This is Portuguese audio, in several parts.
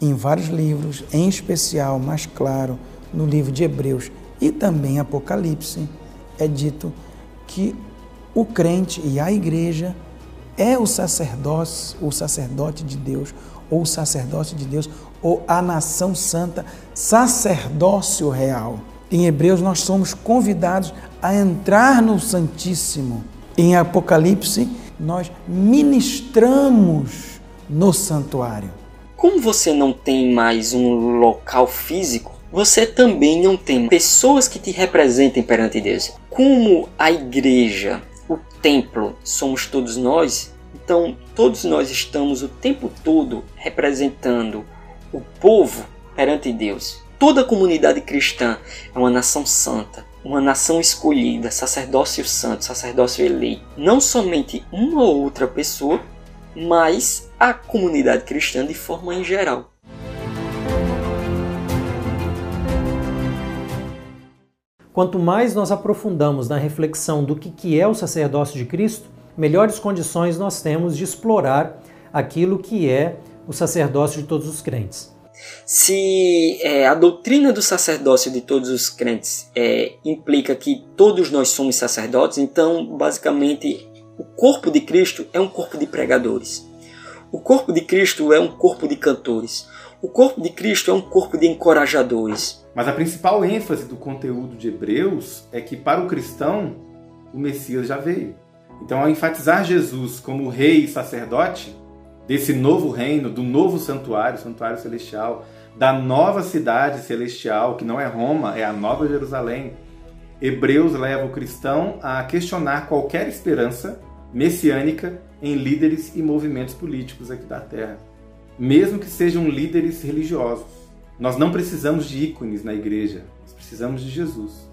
em vários livros, em especial, mais claro, no livro de Hebreus e também Apocalipse, é dito que o crente e a igreja é o sacerdócio, o sacerdote de Deus, ou o sacerdote de Deus, ou a nação santa, sacerdócio real. Em Hebreus nós somos convidados a entrar no Santíssimo. Em Apocalipse nós ministramos no santuário. Como você não tem mais um local físico, você também não tem pessoas que te representem perante Deus. Como a igreja, o templo, somos todos nós, então todos nós estamos o tempo todo representando o povo perante Deus. Toda a comunidade cristã é uma nação santa, uma nação escolhida, sacerdócio santo, sacerdócio eleito. Não somente uma ou outra pessoa, mas a comunidade cristã de forma em geral. Quanto mais nós aprofundamos na reflexão do que é o sacerdócio de Cristo, melhores condições nós temos de explorar aquilo que é o sacerdócio de todos os crentes. Se é, a doutrina do sacerdócio de todos os crentes é, implica que todos nós somos sacerdotes, então basicamente o corpo de Cristo é um corpo de pregadores. O corpo de Cristo é um corpo de cantores. O corpo de Cristo é um corpo de encorajadores. Mas a principal ênfase do conteúdo de Hebreus é que para o cristão o Messias já veio. Então, ao enfatizar Jesus como rei e sacerdote desse novo reino, do novo santuário, santuário celestial, da nova cidade celestial, que não é Roma, é a Nova Jerusalém, Hebreus leva o cristão a questionar qualquer esperança messiânica em líderes e movimentos políticos aqui da Terra, mesmo que sejam líderes religiosos. Nós não precisamos de ícones na igreja, nós precisamos de Jesus.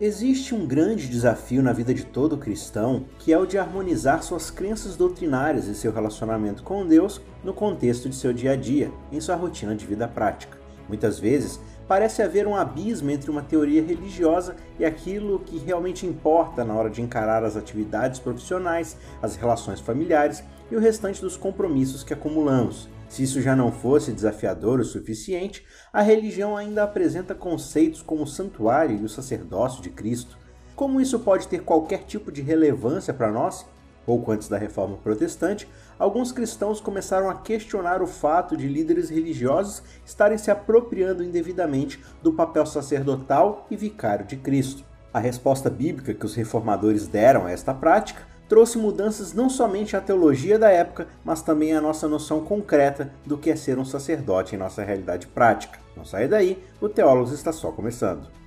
Existe um grande desafio na vida de todo cristão, que é o de harmonizar suas crenças doutrinárias e seu relacionamento com Deus no contexto de seu dia a dia, em sua rotina de vida prática. Muitas vezes, parece haver um abismo entre uma teoria religiosa e aquilo que realmente importa na hora de encarar as atividades profissionais, as relações familiares e o restante dos compromissos que acumulamos. Se isso já não fosse desafiador o suficiente, a religião ainda apresenta conceitos como o santuário e o sacerdócio de Cristo. Como isso pode ter qualquer tipo de relevância para nós? Pouco antes da reforma protestante, alguns cristãos começaram a questionar o fato de líderes religiosos estarem se apropriando indevidamente do papel sacerdotal e vicário de Cristo. A resposta bíblica que os reformadores deram a esta prática trouxe mudanças não somente à teologia da época, mas também à nossa noção concreta do que é ser um sacerdote em nossa realidade prática. Não saia daí, o Teólogos está só começando.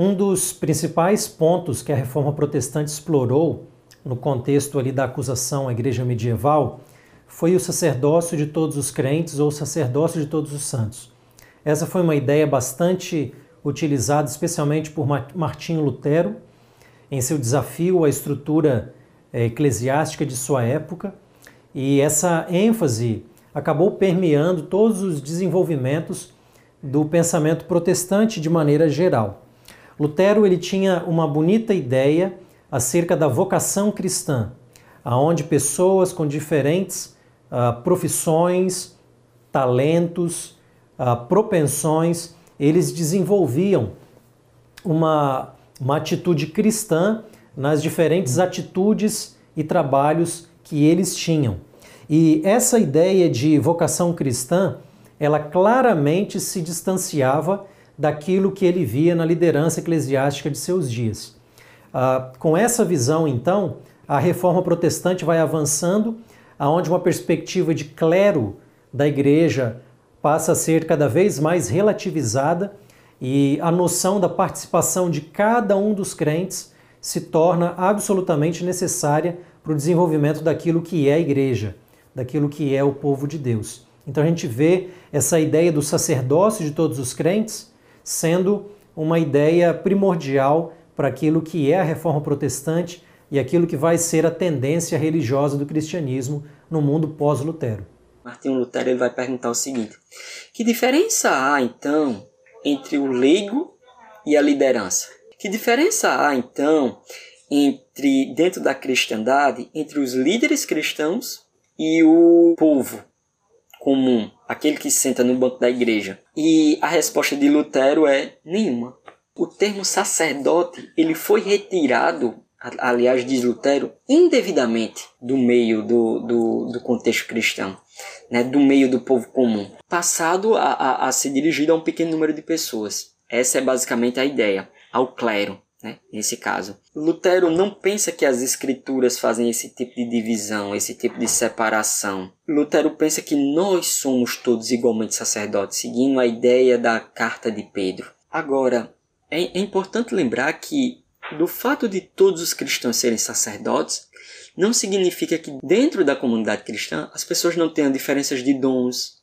Um dos principais pontos que a reforma protestante explorou no contexto ali da acusação à igreja medieval foi o sacerdócio de todos os crentes ou o sacerdócio de todos os santos. Essa foi uma ideia bastante utilizada especialmente por Martinho Lutero em seu desafio à estrutura eh, eclesiástica de sua época, e essa ênfase acabou permeando todos os desenvolvimentos do pensamento protestante de maneira geral. Lutero ele tinha uma bonita ideia acerca da vocação cristã, aonde pessoas com diferentes uh, profissões, talentos, uh, propensões, eles desenvolviam uma, uma atitude cristã nas diferentes atitudes e trabalhos que eles tinham. E essa ideia de vocação cristã, ela claramente se distanciava daquilo que ele via na liderança eclesiástica de seus dias. Ah, com essa visão, então, a reforma protestante vai avançando, aonde uma perspectiva de clero da igreja passa a ser cada vez mais relativizada e a noção da participação de cada um dos crentes se torna absolutamente necessária para o desenvolvimento daquilo que é a igreja, daquilo que é o povo de Deus. Então a gente vê essa ideia do sacerdócio de todos os crentes sendo uma ideia primordial para aquilo que é a reforma protestante e aquilo que vai ser a tendência religiosa do cristianismo no mundo pós-Lutero. Martinho Lutero ele vai perguntar o seguinte: que diferença há então entre o leigo e a liderança? Que diferença há então entre dentro da cristandade entre os líderes cristãos e o povo comum, aquele que senta no banco da igreja? E a resposta de Lutero é nenhuma. O termo sacerdote ele foi retirado, aliás, diz Lutero, indevidamente do meio do, do, do contexto cristão, né, do meio do povo comum, passado a, a, a ser dirigido a um pequeno número de pessoas. Essa é basicamente a ideia, ao clero né, nesse caso. Lutero não pensa que as escrituras fazem esse tipo de divisão, esse tipo de separação. Lutero pensa que nós somos todos igualmente sacerdotes, seguindo a ideia da carta de Pedro. Agora, é, é importante lembrar que do fato de todos os cristãos serem sacerdotes, não significa que dentro da comunidade cristã as pessoas não tenham diferenças de dons,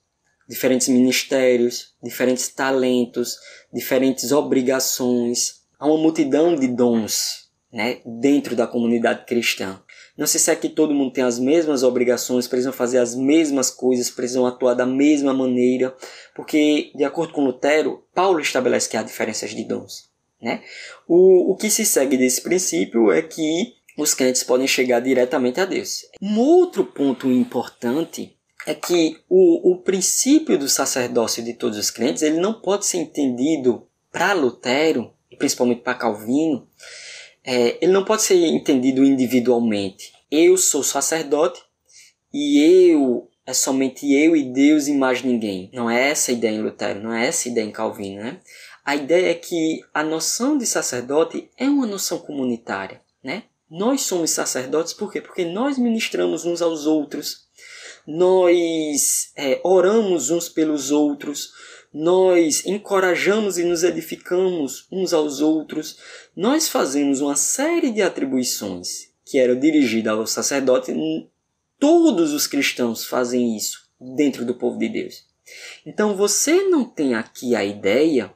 diferentes ministérios, diferentes talentos, diferentes obrigações, há uma multidão de dons né, dentro da comunidade cristã. Não se é que todo mundo tem as mesmas obrigações, precisam fazer as mesmas coisas, precisam atuar da mesma maneira, porque, de acordo com Lutero, Paulo estabelece que há diferenças de dons. Né? O, o que se segue desse princípio é que os crentes podem chegar diretamente a Deus. Um outro ponto importante é que o, o princípio do sacerdócio de todos os crentes ele não pode ser entendido para Lutero principalmente para Calvino, é, ele não pode ser entendido individualmente. Eu sou sacerdote e eu é somente eu e Deus e mais ninguém. Não é essa a ideia em Lutero, não é essa a ideia em Calvino, né? A ideia é que a noção de sacerdote é uma noção comunitária, né? Nós somos sacerdotes por quê? Porque nós ministramos uns aos outros, nós é, oramos uns pelos outros, nós encorajamos e nos edificamos uns aos outros, nós fazemos uma série de atribuições que eram dirigidas ao sacerdote. Todos os cristãos fazem isso dentro do povo de Deus. Então você não tem aqui a ideia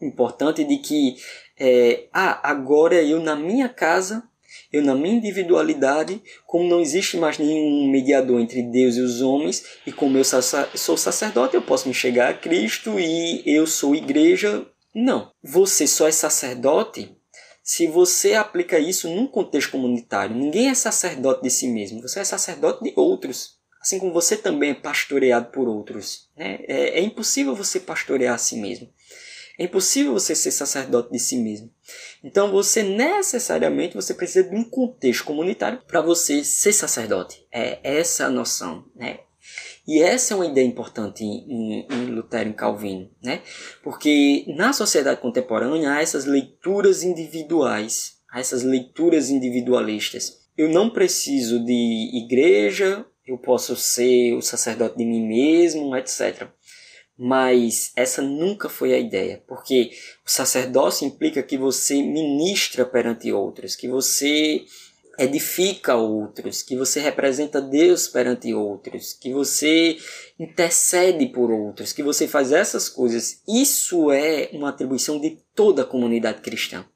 importante de que é, ah, agora eu na minha casa eu, na minha individualidade, como não existe mais nenhum mediador entre Deus e os homens, e como eu sou sacerdote, eu posso me chegar a Cristo e eu sou igreja. Não. Você só é sacerdote se você aplica isso num contexto comunitário. Ninguém é sacerdote de si mesmo, você é sacerdote de outros. Assim como você também é pastoreado por outros. Né? É, é impossível você pastorear a si mesmo. É impossível você ser sacerdote de si mesmo. Então você necessariamente você precisa de um contexto comunitário para você ser sacerdote. É essa a noção, né? E essa é uma ideia importante em, em Lutero e Calvino, né? Porque na sociedade contemporânea há essas leituras individuais, há essas leituras individualistas. Eu não preciso de igreja, eu posso ser o sacerdote de mim mesmo, etc. Mas essa nunca foi a ideia, porque o sacerdócio implica que você ministra perante outros, que você edifica outros, que você representa Deus perante outros, que você intercede por outros, que você faz essas coisas. Isso é uma atribuição de toda a comunidade cristã.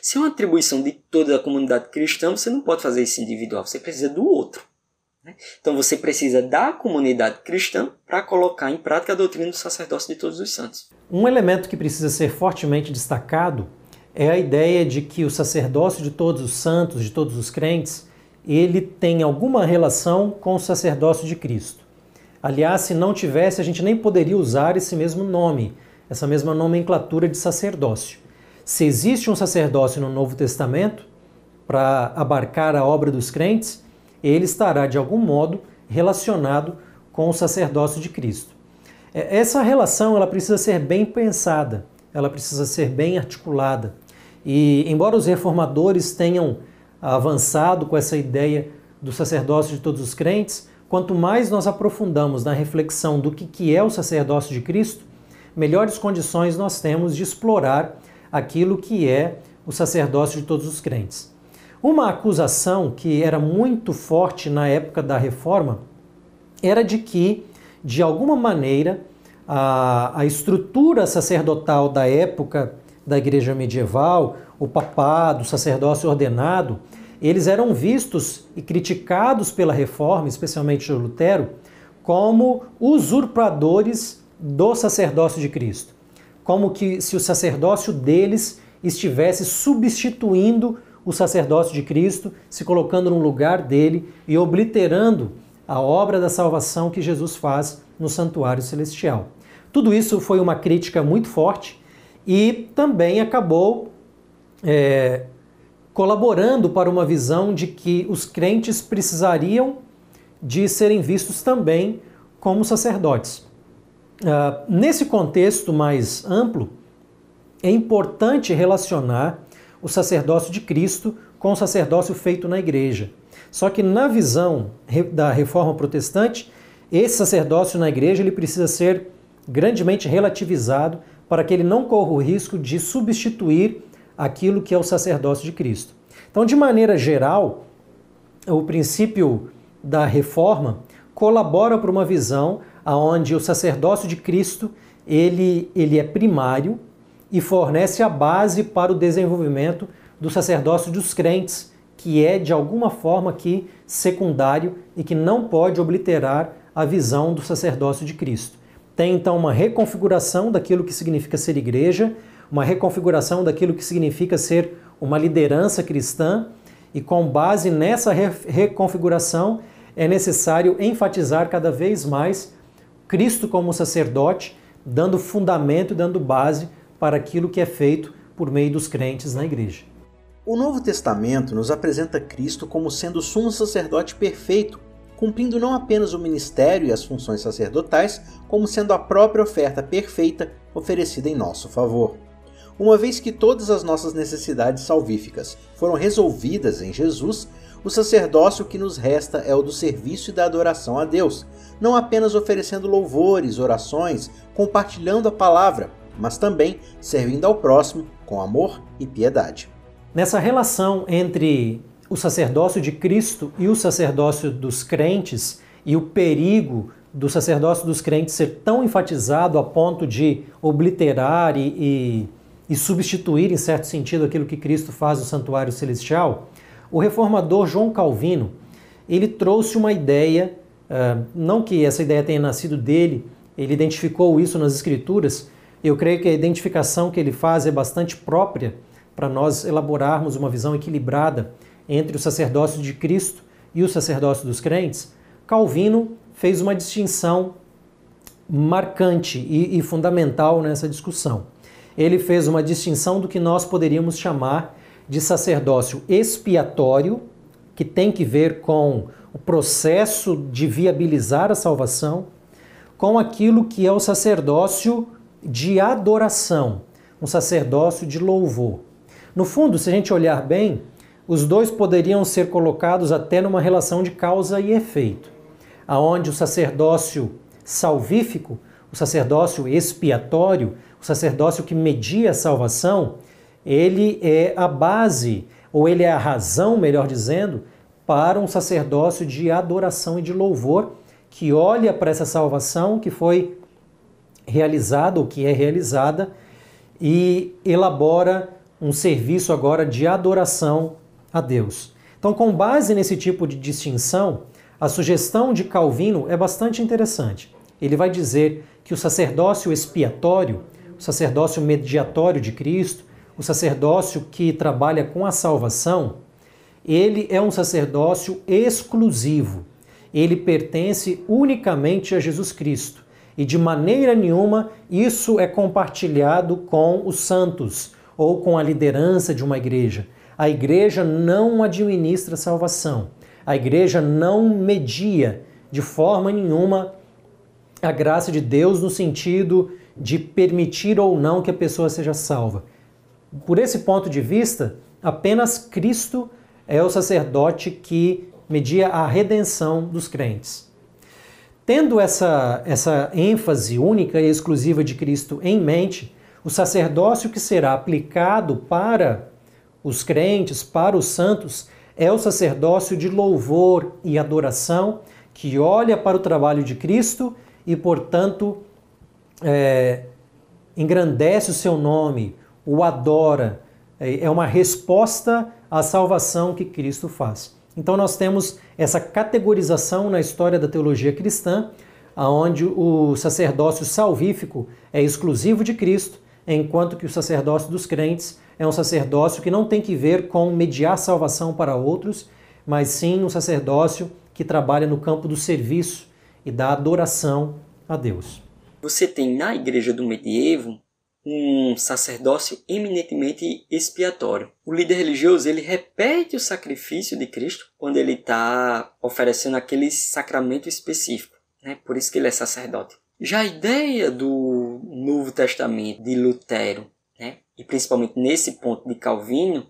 Se é uma atribuição de toda a comunidade cristã, você não pode fazer isso individual, você precisa do outro. Né? Então você precisa da comunidade cristã para colocar em prática a doutrina do sacerdócio de todos os santos. Um elemento que precisa ser fortemente destacado é a ideia de que o sacerdócio de todos os santos, de todos os crentes, ele tem alguma relação com o sacerdócio de Cristo. Aliás, se não tivesse, a gente nem poderia usar esse mesmo nome, essa mesma nomenclatura de sacerdócio. Se existe um sacerdócio no Novo Testamento para abarcar a obra dos crentes, ele estará de algum modo relacionado com o sacerdócio de Cristo. É, essa relação ela precisa ser bem pensada, ela precisa ser bem articulada. E embora os reformadores tenham avançado com essa ideia do sacerdócio de todos os crentes, quanto mais nós aprofundamos na reflexão do que é o sacerdócio de Cristo, melhores condições nós temos de explorar aquilo que é o sacerdócio de todos os crentes. Uma acusação que era muito forte na época da reforma era de que de alguma maneira, a, a estrutura sacerdotal da época da igreja medieval, o papado, o sacerdócio ordenado, eles eram vistos e criticados pela reforma, especialmente de Lutero, como usurpadores do sacerdócio de Cristo. Como que se o sacerdócio deles estivesse substituindo o sacerdócio de Cristo, se colocando no lugar dele e obliterando a obra da salvação que Jesus faz no santuário celestial. Tudo isso foi uma crítica muito forte e também acabou é, colaborando para uma visão de que os crentes precisariam de serem vistos também como sacerdotes. Uh, nesse contexto mais amplo, é importante relacionar o sacerdócio de Cristo com o sacerdócio feito na igreja. Só que na visão da reforma protestante, esse sacerdócio na igreja ele precisa ser grandemente relativizado para que ele não corra o risco de substituir aquilo que é o sacerdócio de Cristo. Então, de maneira geral, o princípio da reforma colabora para uma visão aonde o sacerdócio de Cristo ele, ele é primário e fornece a base para o desenvolvimento do sacerdócio dos crentes, que é de alguma forma aqui secundário e que não pode obliterar a visão do sacerdócio de Cristo. Tem então uma reconfiguração daquilo que significa ser igreja, uma reconfiguração daquilo que significa ser uma liderança cristã, e com base nessa re reconfiguração é necessário enfatizar cada vez mais Cristo como sacerdote, dando fundamento e dando base para aquilo que é feito por meio dos crentes na igreja. O Novo Testamento nos apresenta Cristo como sendo o sumo sacerdote perfeito, cumprindo não apenas o ministério e as funções sacerdotais, como sendo a própria oferta perfeita oferecida em nosso favor. Uma vez que todas as nossas necessidades salvíficas foram resolvidas em Jesus, o sacerdócio que nos resta é o do serviço e da adoração a Deus, não apenas oferecendo louvores, orações, compartilhando a palavra, mas também servindo ao próximo com amor e piedade. Nessa relação entre o sacerdócio de Cristo e o sacerdócio dos crentes e o perigo do sacerdócio dos crentes ser tão enfatizado a ponto de obliterar e, e, e substituir, em certo sentido, aquilo que Cristo faz no santuário celestial, o reformador João Calvino ele trouxe uma ideia, uh, não que essa ideia tenha nascido dele, ele identificou isso nas Escrituras, eu creio que a identificação que ele faz é bastante própria para nós elaborarmos uma visão equilibrada entre o sacerdócio de Cristo e o sacerdócio dos crentes. Calvino fez uma distinção marcante e, e fundamental nessa discussão. Ele fez uma distinção do que nós poderíamos chamar de sacerdócio expiatório, que tem que ver com o processo de viabilizar a salvação, com aquilo que é o sacerdócio de adoração, um sacerdócio de louvor. No fundo, se a gente olhar bem, os dois poderiam ser colocados até numa relação de causa e efeito, aonde o sacerdócio salvífico, o sacerdócio expiatório, o sacerdócio que media a salvação, ele é a base, ou ele é a razão, melhor dizendo, para um sacerdócio de adoração e de louvor que olha para essa salvação que foi realizada ou que é realizada e elabora um serviço agora de adoração a Deus. Então, com base nesse tipo de distinção, a sugestão de Calvino é bastante interessante. Ele vai dizer que o sacerdócio expiatório, o sacerdócio mediatório de Cristo, o sacerdócio que trabalha com a salvação, ele é um sacerdócio exclusivo. Ele pertence unicamente a Jesus Cristo e de maneira nenhuma isso é compartilhado com os santos ou com a liderança de uma igreja. A igreja não administra salvação. A igreja não media de forma nenhuma a graça de Deus no sentido de permitir ou não que a pessoa seja salva. Por esse ponto de vista, apenas Cristo é o sacerdote que media a redenção dos crentes. Tendo essa, essa ênfase única e exclusiva de Cristo em mente, o sacerdócio que será aplicado para os crentes, para os santos, é o sacerdócio de louvor e adoração que olha para o trabalho de Cristo e, portanto, é, engrandece o seu nome, o adora. É, é uma resposta à salvação que Cristo faz. Então nós temos essa categorização na história da teologia cristã, aonde o sacerdócio salvífico é exclusivo de Cristo, enquanto que o sacerdócio dos crentes é um sacerdócio que não tem que ver com mediar salvação para outros, mas sim um sacerdócio que trabalha no campo do serviço e da adoração a Deus. Você tem na igreja do medievo um sacerdócio eminentemente expiatório. O líder religioso ele repete o sacrifício de Cristo quando ele está oferecendo aquele sacramento específico. Né? Por isso que ele é sacerdote. Já a ideia do Novo Testamento de Lutero, né? e principalmente nesse ponto de Calvino,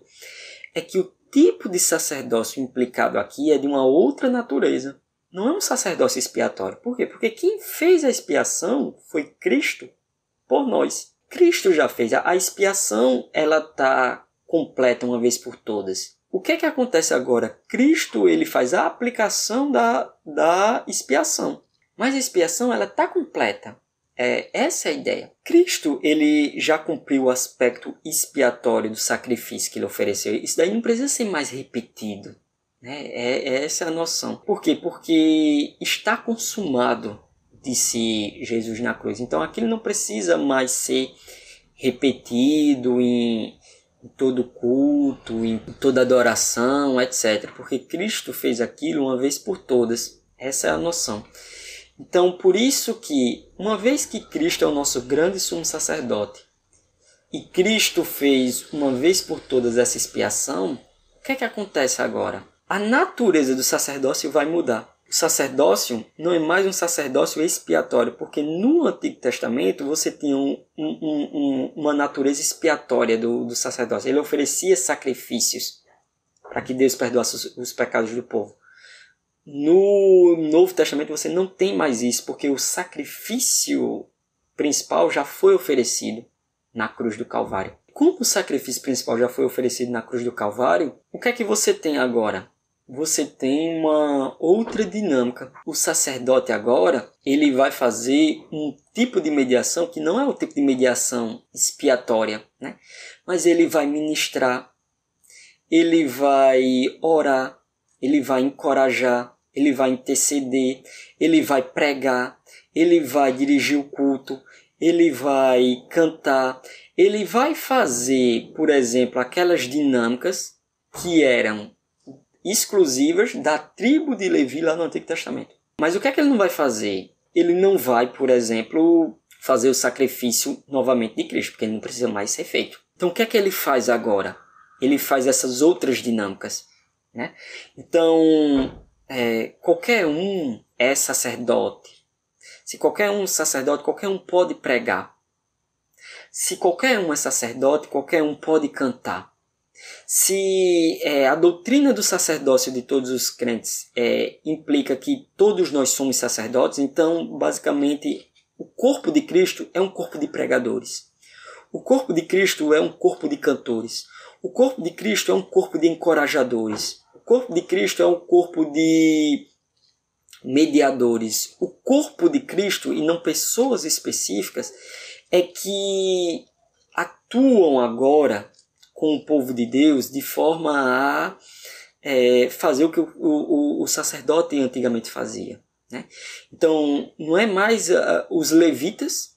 é que o tipo de sacerdócio implicado aqui é de uma outra natureza. Não é um sacerdócio expiatório. Por quê? Porque quem fez a expiação foi Cristo por nós. Cristo já fez. A expiação ela está completa uma vez por todas. O que é que acontece agora? Cristo ele faz a aplicação da, da expiação. Mas a expiação ela está completa. É, essa é a ideia. Cristo ele já cumpriu o aspecto expiatório do sacrifício que ele ofereceu. Isso daí não precisa ser mais repetido. Né? É, é essa a noção. Por quê? Porque está consumado, disse Jesus na cruz. Então aquilo não precisa mais ser repetido em, em todo culto, em toda adoração, etc. Porque Cristo fez aquilo uma vez por todas. Essa é a noção. Então, por isso que, uma vez que Cristo é o nosso grande sumo sacerdote, e Cristo fez uma vez por todas essa expiação, o que é que acontece agora? A natureza do sacerdócio vai mudar. O sacerdócio não é mais um sacerdócio expiatório, porque no Antigo Testamento você tinha um, um, um, uma natureza expiatória do, do sacerdócio. Ele oferecia sacrifícios para que Deus perdoasse os, os pecados do povo. No Novo Testamento você não tem mais isso, porque o sacrifício principal já foi oferecido na cruz do Calvário. Como o sacrifício principal já foi oferecido na cruz do Calvário, o que é que você tem agora? Você tem uma outra dinâmica. O sacerdote agora, ele vai fazer um tipo de mediação que não é o tipo de mediação expiatória, né? Mas ele vai ministrar, ele vai orar, ele vai encorajar, ele vai interceder, ele vai pregar, ele vai dirigir o culto, ele vai cantar, ele vai fazer, por exemplo, aquelas dinâmicas que eram exclusivas da tribo de Levi lá no Antigo Testamento. Mas o que é que ele não vai fazer? Ele não vai, por exemplo, fazer o sacrifício novamente de Cristo, porque ele não precisa mais ser feito. Então o que é que ele faz agora? Ele faz essas outras dinâmicas. Né? Então, é, qualquer um é sacerdote. Se qualquer um é sacerdote, qualquer um pode pregar. Se qualquer um é sacerdote, qualquer um pode cantar. Se é, a doutrina do sacerdócio de todos os crentes é, implica que todos nós somos sacerdotes, então, basicamente, o corpo de Cristo é um corpo de pregadores. O corpo de Cristo é um corpo de cantores. O corpo de Cristo é um corpo de encorajadores corpo de Cristo é um corpo de mediadores. O corpo de Cristo, e não pessoas específicas, é que atuam agora com o povo de Deus de forma a é, fazer o que o, o, o, sacerdote antigamente fazia. Né? Então, não é mais uh, os levitas,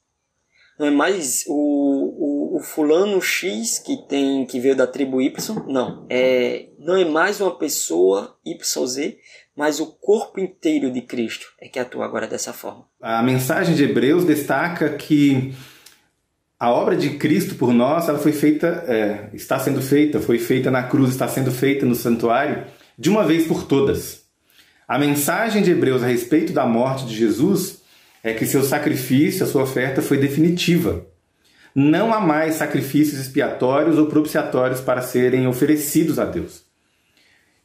não é mais o, o fulano X que tem que veio da tribo Y, não. É, não é mais uma pessoa YZ, mas o corpo inteiro de Cristo é que atua agora dessa forma. A mensagem de Hebreus destaca que a obra de Cristo por nós, ela foi feita, é, está sendo feita, foi feita na cruz, está sendo feita no santuário de uma vez por todas. A mensagem de Hebreus a respeito da morte de Jesus é que seu sacrifício, a sua oferta foi definitiva não há mais sacrifícios expiatórios ou propiciatórios para serem oferecidos a Deus.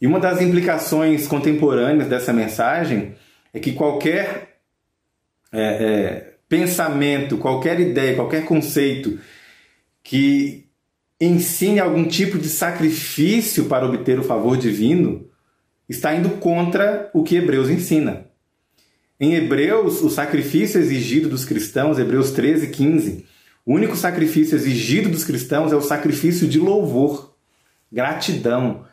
E uma das implicações contemporâneas dessa mensagem é que qualquer é, é, pensamento, qualquer ideia, qualquer conceito que ensine algum tipo de sacrifício para obter o favor divino está indo contra o que Hebreus ensina. Em Hebreus, o sacrifício exigido dos cristãos, Hebreus 13, 15, o único sacrifício exigido dos cristãos é o sacrifício de louvor, gratidão.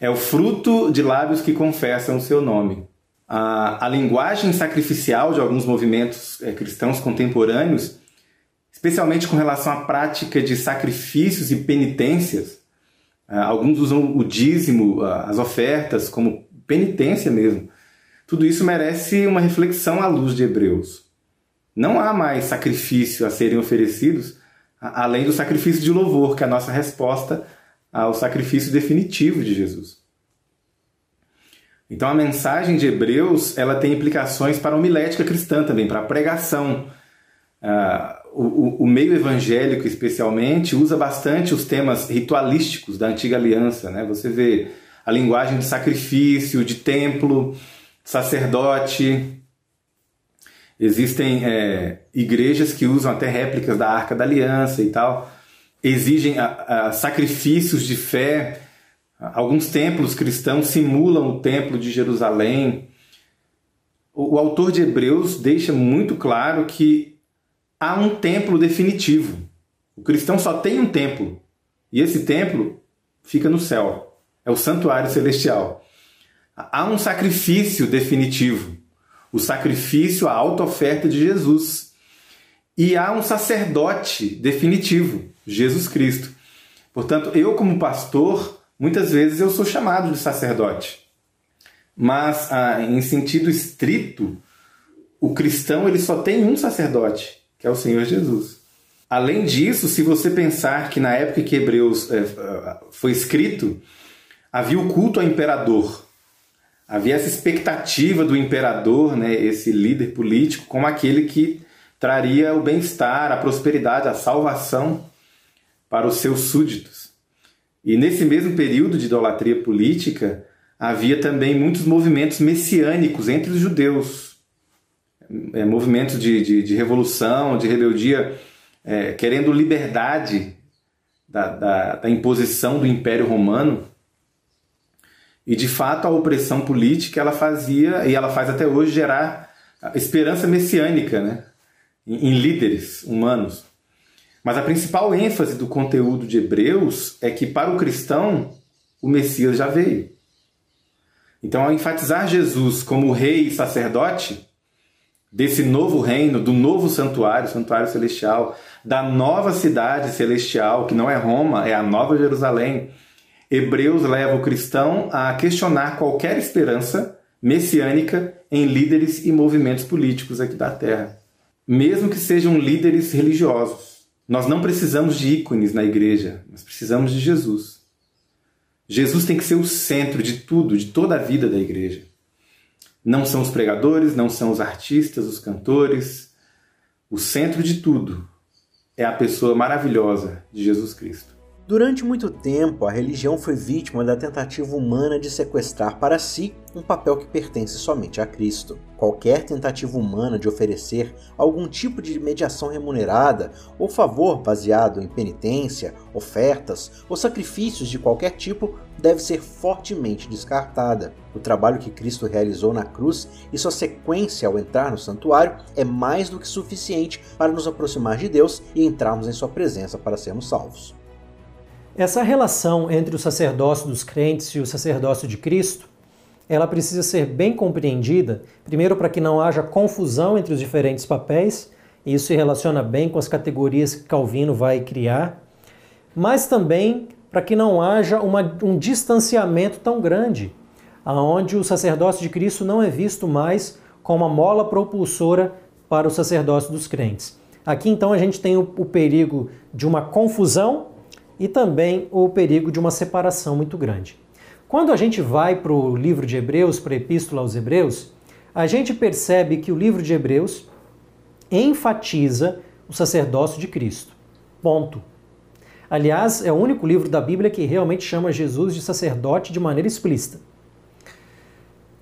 É o fruto de lábios que confessam o seu nome. A, a linguagem sacrificial de alguns movimentos é, cristãos contemporâneos, especialmente com relação à prática de sacrifícios e penitências, é, alguns usam o dízimo, as ofertas, como penitência mesmo. Tudo isso merece uma reflexão à luz de Hebreus. Não há mais sacrifício a serem oferecidos além do sacrifício de louvor, que é a nossa resposta ao sacrifício definitivo de Jesus. Então a mensagem de Hebreus ela tem implicações para a homilética cristã também, para a pregação. Uh, o, o, meio evangélico, especialmente, usa bastante os temas ritualísticos da antiga aliança. Né? Você vê a linguagem de sacrifício, de templo, sacerdote, Existem é, igrejas que usam até réplicas da Arca da Aliança e tal, exigem a, a sacrifícios de fé. Alguns templos cristãos simulam o templo de Jerusalém. O, autor de Hebreus deixa muito claro que há um templo definitivo. O cristão só tem um templo, e esse templo fica no céu. É o santuário celestial. Há um sacrifício definitivo o sacrifício, a auto-oferta de Jesus. E há um sacerdote definitivo, Jesus Cristo. Portanto, eu como pastor, muitas vezes eu sou chamado de sacerdote. Mas ah, em sentido estrito, o cristão ele só tem um sacerdote, que é o Senhor Jesus. Além disso, se você pensar que na época que Hebreus é, foi escrito, havia o culto ao imperador. Havia essa expectativa do imperador, né, esse líder político, como aquele que traria o bem-estar, a prosperidade, a salvação para os seus súditos. E nesse mesmo período de idolatria política, havia também muitos movimentos messiânicos entre os judeus. É, movimentos de, de, de, revolução, de rebeldia, é, querendo liberdade da, da, da imposição do Império Romano. E de fato a opressão política ela fazia e ela faz até hoje gerar esperança messiânica, né? em líderes humanos. Mas a principal ênfase do conteúdo de Hebreus é que para o cristão o Messias já veio. Então, ao enfatizar Jesus como rei e sacerdote desse novo reino, do novo santuário, santuário celestial, da nova cidade celestial, que não é Roma, é a nova Jerusalém, Hebreus leva o cristão a questionar qualquer esperança messiânica em líderes e movimentos políticos aqui da Terra, mesmo que sejam líderes religiosos. Nós não precisamos de ícones na igreja, nós precisamos de Jesus. Jesus tem que ser o centro de tudo, de toda a vida da igreja. Não são os pregadores, não são os artistas, os cantores. O centro de tudo é a pessoa maravilhosa de Jesus Cristo. Durante muito tempo, a religião foi vítima da tentativa humana de sequestrar para si um papel que pertence somente a Cristo. Qualquer tentativa humana de oferecer algum tipo de mediação remunerada ou favor baseado em penitência, ofertas ou sacrifícios de qualquer tipo deve ser fortemente descartada. O trabalho que Cristo realizou na cruz e sua sequência ao entrar no santuário é mais do que suficiente para nos aproximar de Deus e entrarmos em sua presença para sermos salvos. Essa relação entre o sacerdócio dos crentes e o sacerdócio de Cristo, ela precisa ser bem compreendida, primeiro para que não haja confusão entre os diferentes papéis, e isso se relaciona bem com as categorias que Calvino vai criar, mas também para que não haja uma, um distanciamento tão grande, aonde o sacerdócio de Cristo não é visto mais como uma mola propulsora para o sacerdócio dos crentes. Aqui então a gente tem o, o perigo de uma confusão e também o perigo de uma separação muito grande. Quando a gente vai para o livro de Hebreus, para a Epístola aos Hebreus, a gente percebe que o livro de Hebreus enfatiza o sacerdócio de Cristo. Ponto. Aliás, é o único livro da Bíblia que realmente chama Jesus de sacerdote de maneira explícita.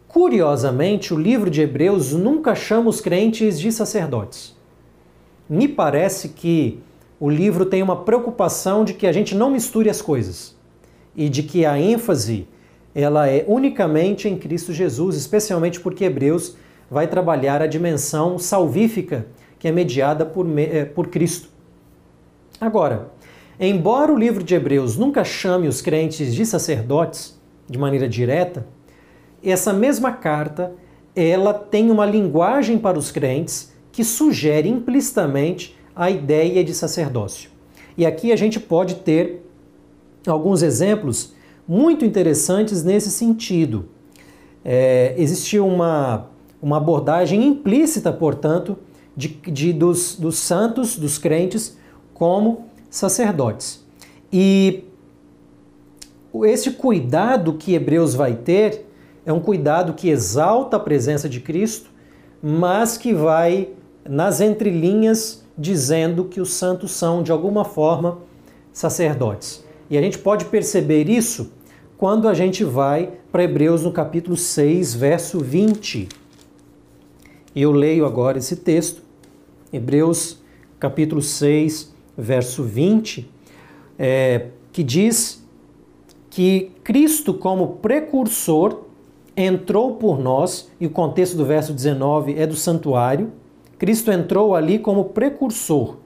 Curiosamente, o livro de Hebreus nunca chama os crentes de sacerdotes. Me parece que o livro tem uma preocupação de que a gente não misture as coisas e de que a ênfase ela é unicamente em Cristo Jesus, especialmente porque Hebreus vai trabalhar a dimensão salvífica que é mediada por, eh, por Cristo. Agora, embora o livro de Hebreus nunca chame os crentes de sacerdotes de maneira direta, essa mesma carta ela tem uma linguagem para os crentes que sugere implicitamente a ideia de sacerdócio. E aqui a gente pode ter alguns exemplos muito interessantes nesse sentido. É, existiu uma, uma abordagem implícita, portanto, de, de dos, dos santos, dos crentes, como sacerdotes. E esse cuidado que Hebreus vai ter é um cuidado que exalta a presença de Cristo, mas que vai nas entrelinhas dizendo que os santos são, de alguma forma, sacerdotes. E a gente pode perceber isso quando a gente vai para Hebreus no capítulo 6, verso 20. Eu leio agora esse texto, Hebreus capítulo 6, verso 20, é, que diz que Cristo, como precursor, entrou por nós, e o contexto do verso 19 é do santuário. Cristo entrou ali como precursor,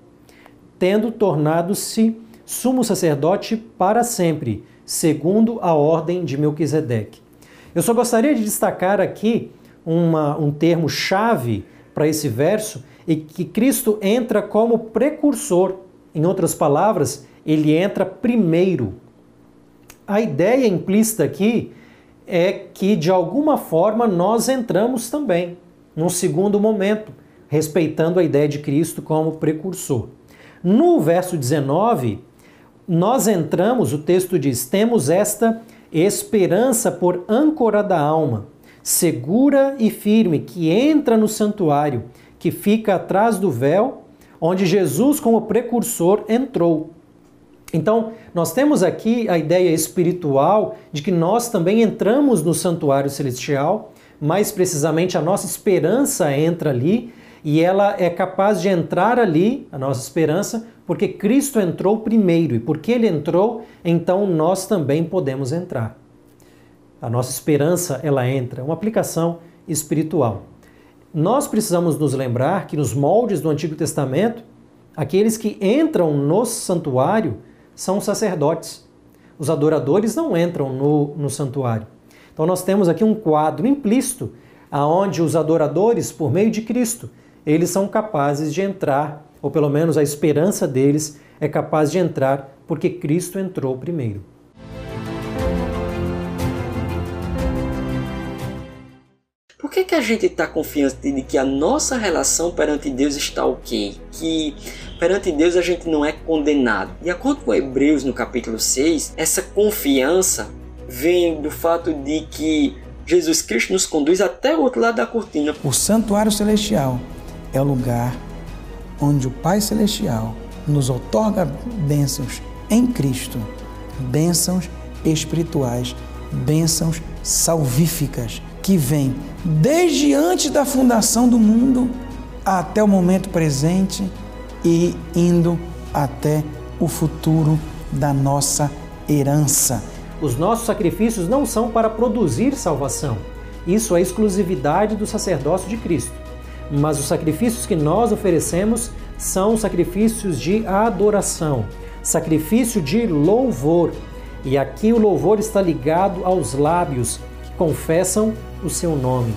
tendo tornado-se sumo sacerdote para sempre segundo a ordem de Melquisedeque. Eu só gostaria de destacar aqui uma, um termo chave para esse verso e que Cristo entra como precursor. Em outras palavras, ele entra primeiro. A ideia implícita aqui é que, de alguma forma, nós entramos também, num segundo momento, respeitando a ideia de Cristo como precursor. No verso 19, nós entramos, o texto diz, temos esta esperança por âncora da alma, segura e firme, que entra no santuário, que fica atrás do véu, onde Jesus, como precursor, entrou. Então, nós temos aqui a ideia espiritual de que nós também entramos no santuário celestial, mais precisamente a nossa esperança entra ali e ela é capaz de entrar ali, a nossa esperança, porque Cristo entrou primeiro e porque ele entrou, então nós também podemos entrar. A nossa esperança, ela entra, uma aplicação espiritual. Nós precisamos nos lembrar que nos moldes do Antigo Testamento, aqueles que entram no santuário são sacerdotes. Os adoradores não entram no, no santuário. Então nós temos aqui um quadro implícito aonde os adoradores, por meio de Cristo, eles são capazes de entrar, ou pelo menos a esperança deles é capaz de entrar, porque Cristo entrou primeiro. Por que, que a gente está confiante de que a nossa relação perante Deus está ok? Que perante Deus a gente não é condenado. De acordo com Hebreus no capítulo 6, essa confiança vem do fato de que Jesus Cristo nos conduz até o outro lado da cortina. O santuário celestial é o lugar onde o Pai Celestial nos otorga bênçãos em Cristo, bênçãos espirituais, bênçãos salvíficas, que vêm desde antes da fundação do mundo até o momento presente e indo até o futuro da nossa herança. Os nossos sacrifícios não são para produzir salvação. Isso é exclusividade do sacerdócio de Cristo mas os sacrifícios que nós oferecemos são sacrifícios de adoração, sacrifício de louvor. E aqui o louvor está ligado aos lábios que confessam o seu nome.